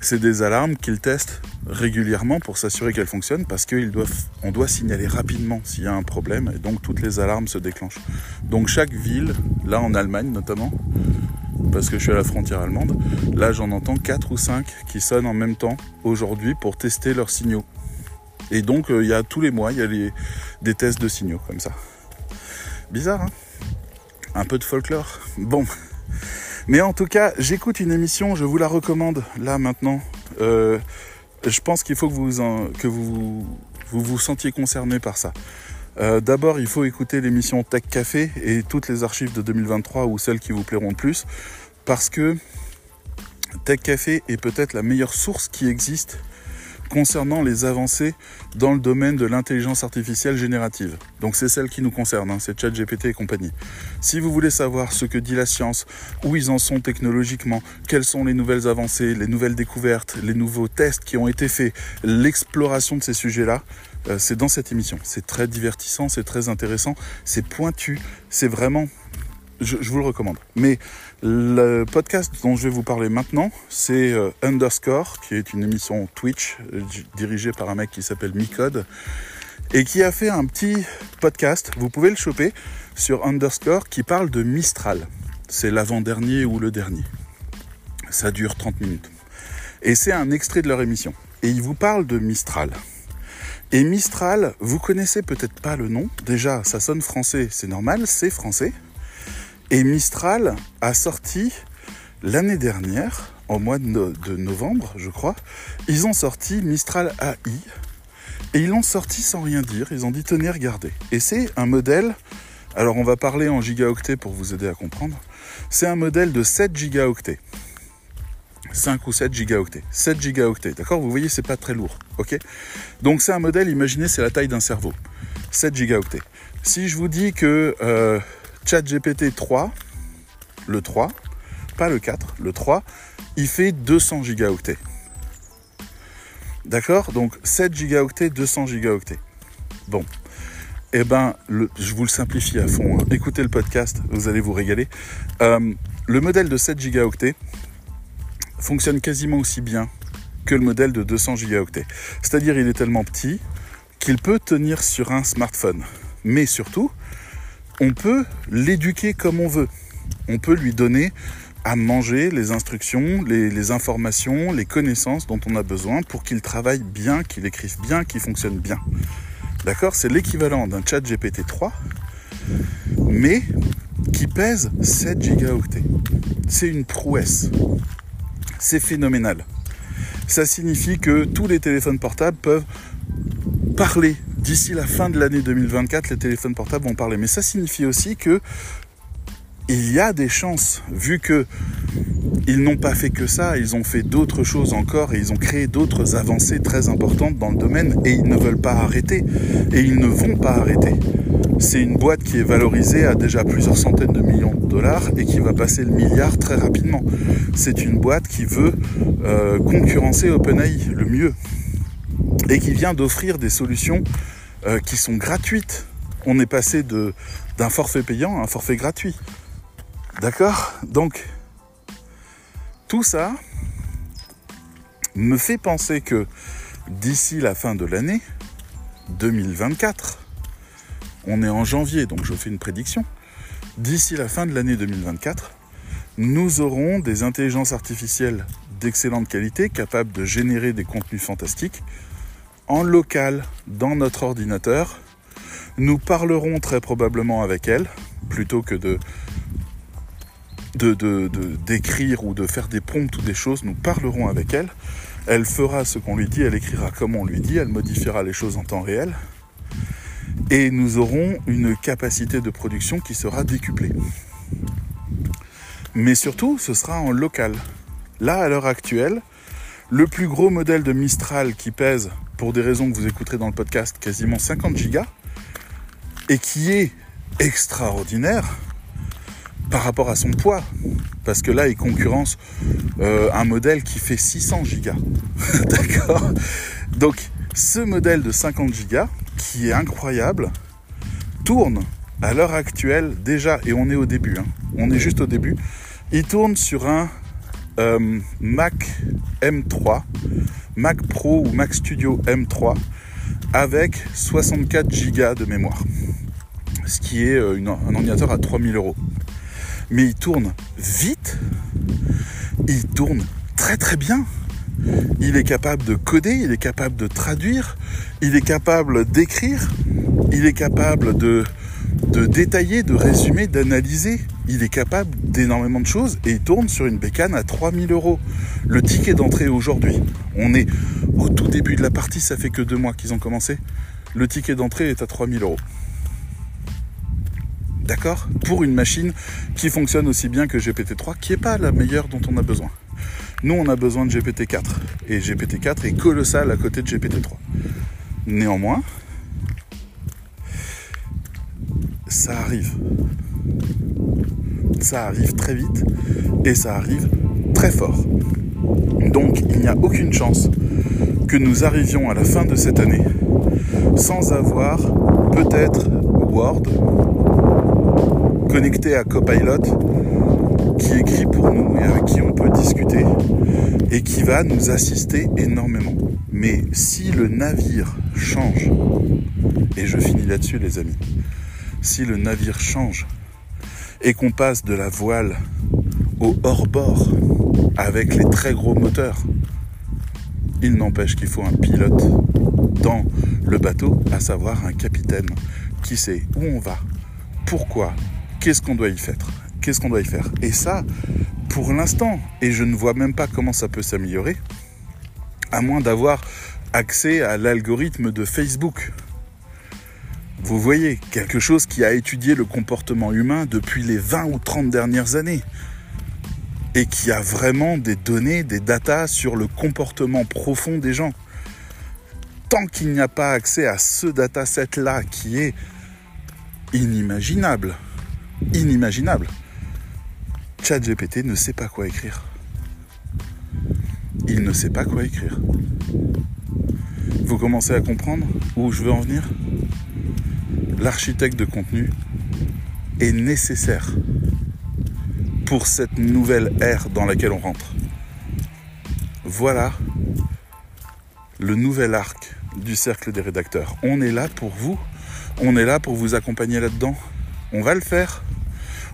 S1: c'est des alarmes qu'ils testent régulièrement pour s'assurer qu'elles fonctionnent parce qu'on doit signaler rapidement s'il y a un problème et donc toutes les alarmes se déclenchent. Donc chaque ville, là en Allemagne notamment, parce que je suis à la frontière allemande, là j'en entends 4 ou 5 qui sonnent en même temps aujourd'hui pour tester leurs signaux. Et donc euh, il y a tous les mois, il y a des tests de signaux comme ça. Bizarre, hein? Un peu de folklore? Bon. Mais en tout cas, j'écoute une émission, je vous la recommande là maintenant. Euh, je pense qu'il faut que vous vous, sentiez concerné par ça. Euh, d'abord, il faut écouter l'émission Tech Café et toutes les archives de 2023 ou celles qui vous plairont le plus, parce que Tech Café est peut-être la meilleure source qui existe concernant les avancées dans le domaine de l'intelligence artificielle générative. Donc c'est celle qui nous concerne, hein, c'est ChatGPT et compagnie. Si vous voulez savoir ce que dit la science, où ils en sont technologiquement, quelles sont les nouvelles avancées, les nouvelles découvertes, les nouveaux tests qui ont été faits, l'exploration de ces sujets-là, euh, c'est dans cette émission. C'est très divertissant, c'est très intéressant, c'est pointu, c'est vraiment je, vous le recommande. Mais le podcast dont je vais vous parler maintenant, c'est euh, Underscore, qui est une émission Twitch euh, dirigée par un mec qui s'appelle Micode et qui a fait un petit podcast. Vous pouvez le choper sur Underscore qui parle de Mistral. C'est l'avant-dernier ou le dernier. Ça dure 30 minutes. Et c'est un extrait de leur émission. Et ils vous parlent de Mistral. Et Mistral, vous connaissez peut-être pas le nom. Déjà, ça sonne français, c'est normal, c'est français. Et Mistral a sorti l'année dernière, au mois de, novembre, je crois, ils ont sorti Mistral AI. Et ils l'ont sorti sans rien dire. Ils ont dit tenez, regardez. Et c'est un modèle. Alors on va parler en gigaoctets pour vous aider à comprendre. C'est un modèle de 7 gigaoctets. 5 ou 7 gigaoctets. 7 gigaoctets, d'accord? Vous voyez, c'est pas très lourd, ok? Donc c'est un modèle, imaginez, c'est la taille d'un cerveau. 7 gigaoctets. Si je vous dis que euh, ChatGPT 3, le 3, pas le 4, le 3, il fait 200 gigaoctets. D'accord? Donc 7 gigaoctets, 200 gigaoctets. Bon. Eh ben, je vous le simplifie à fond. Hein. Écoutez le podcast, vous allez vous régaler. Euh, le modèle de 7 gigaoctets fonctionne quasiment aussi bien que le modèle de 200 gigaoctets. C'est-à-dire, il est tellement petit qu'il peut tenir sur un smartphone. Mais surtout, on peut l'éduquer comme on veut. On peut lui donner à manger les instructions, les, informations, les connaissances dont on a besoin pour qu'il travaille bien, qu'il écrive bien, qu'il fonctionne bien. D'accord? C'est l'équivalent d'un chat GPT 3, mais qui pèse 7 gigaoctets. C'est une prouesse. C'est phénoménal. Ça signifie que tous les téléphones portables peuvent parler. D'ici la fin de l'année 2024, les téléphones portables vont parler. Mais ça signifie aussi que il y a des chances, vu que ils n'ont pas fait que ça, ils ont fait d'autres choses encore et ils ont créé d'autres avancées très importantes dans le domaine et ils ne veulent pas arrêter et ils ne vont pas arrêter. C'est une boîte qui est valorisée à déjà plusieurs centaines de millions de dollars et qui va passer le milliard très rapidement. C'est une boîte qui veut euh, concurrencer OpenAI le mieux et qui vient d'offrir des solutions euh, qui sont gratuites. On est passé d'un forfait payant à un forfait gratuit. D'accord? Donc, tout ça me fait penser que d'ici la fin de l'année 2024, on est en janvier, donc je fais une prédiction, d'ici la fin de l'année 2024, nous aurons des intelligences artificielles d'excellente qualité capables de générer des contenus fantastiques en local dans notre ordinateur. Nous parlerons très probablement avec elles plutôt que de de, d'écrire ou de faire des prompts ou des choses, nous parlerons avec elle. Elle fera ce qu'on lui dit, elle écrira comme on lui dit, elle modifiera les choses en temps réel. Et nous aurons une capacité de production qui sera décuplée. Mais surtout, ce sera en local. Là, à l'heure actuelle, le plus gros modèle de Mistral qui pèse, pour des raisons que vous écouterez dans le podcast, quasiment 50 gigas, et qui est extraordinaire, par rapport à son poids. Parce que là, il concurrence euh, un modèle qui fait 600 gigas. D'accord Donc, ce modèle de 50 gigas, qui est incroyable, tourne à l'heure actuelle déjà, et on est au début, hein, on est juste au début, il tourne sur un euh, Mac M3, Mac Pro ou Mac Studio M3, avec 64 Go de mémoire, ce qui est euh, un ordinateur à 3000 euros mais il tourne vite, il tourne très très bien. Il est capable de coder, il est capable de traduire, il est capable d'écrire, il est capable de, de détailler, de résumer, d'analyser. Il est capable d'énormément de choses et il tourne sur une bécane à 3000 euros. Le ticket d'entrée aujourd'hui, on est au tout début de la partie, ça fait que deux mois qu'ils ont commencé. Le ticket d'entrée est à 3000 euros. D'accord? Pour une machine qui fonctionne aussi bien que GPT-3, qui n'est pas la meilleure dont on a besoin. Nous, on a besoin de GPT-4. Et GPT-4 est colossal à côté de GPT-3. Néanmoins, ça arrive. Ça arrive très vite et ça arrive très fort. Donc, il n'y a aucune chance que nous arrivions à la fin de cette année sans avoir peut-être Word connecté à Copilot qui écrit pour nous et avec qui on peut discuter et qui va nous assister énormément. Mais si le navire change, et je finis là-dessus les amis, si le navire change et qu'on passe de la voile au hors-bord avec les très gros moteurs, il n'empêche qu'il faut un pilote dans le bateau, à savoir un capitaine qui sait où on va, pourquoi, qu'est-ce qu'on doit y faire Qu'est-ce qu'on doit y faire Et ça, pour l'instant, et je ne vois même pas comment ça peut s'améliorer, à moins d'avoir accès à l'algorithme de Facebook. Vous voyez, quelque chose qui a étudié le comportement humain depuis les 20 ou 30 dernières années et qui a vraiment des données, des datas sur le comportement profond des gens. Tant qu'il n'y a pas accès à ce dataset-là qui est inimaginable, inimaginable, ChatGPT ne sait pas quoi écrire. Il ne sait pas quoi écrire. Vous commencez à comprendre où je veux en venir? L'architecte de contenu est nécessaire pour cette nouvelle ère dans laquelle on rentre. Voilà le nouvel arc du cercle des rédacteurs. On est là pour vous, on est là pour vous accompagner là-dedans. On va le faire.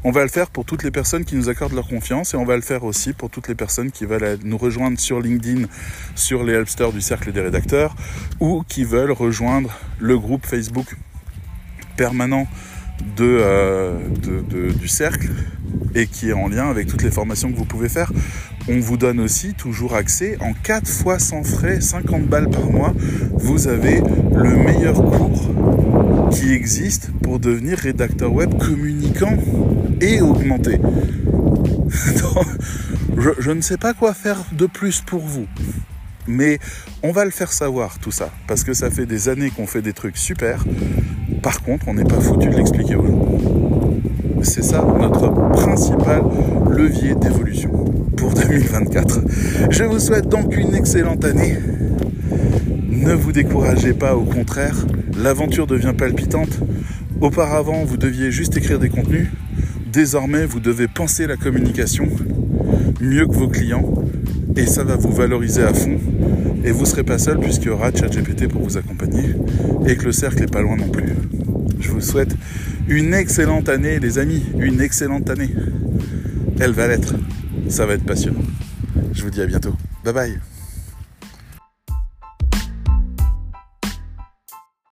S1: On va le faire pour toutes les personnes qui nous accordent leur confiance et on va le faire aussi pour toutes les personnes qui veulent nous rejoindre sur LinkedIn, sur les helpsters du cercle des rédacteurs ou qui veulent rejoindre le groupe Facebook permanent euh, du cercle et qui est en lien avec toutes les formations que vous pouvez faire. On vous donne aussi toujours accès en 4 fois sans frais, 50 balles par mois. Vous avez le meilleur cours qui existe pour devenir rédacteur web communicant et augmenté. je, je ne sais pas quoi faire de plus pour vous. Mais on va le faire savoir tout ça, parce que ça fait des années qu'on fait des trucs super. Par contre, on n'est pas foutu de l'expliquer aux gens. C'est ça notre principal levier d'évolution pour 2024. Je vous souhaite donc une excellente année. Ne vous découragez pas, au contraire, l'aventure devient palpitante. Auparavant, vous deviez juste écrire des contenus. Désormais, vous devez penser la communication mieux que vos clients et ça va vous valoriser à fond. Et vous ne serez pas seul puisqu'il y aura ChatGPT pour vous accompagner et que le cercle n'est pas loin non plus. Je vous souhaite une excellente année, les amis, une excellente année. Elle va l'être. Ça va être passionnant. Je vous dis à bientôt. Bye bye.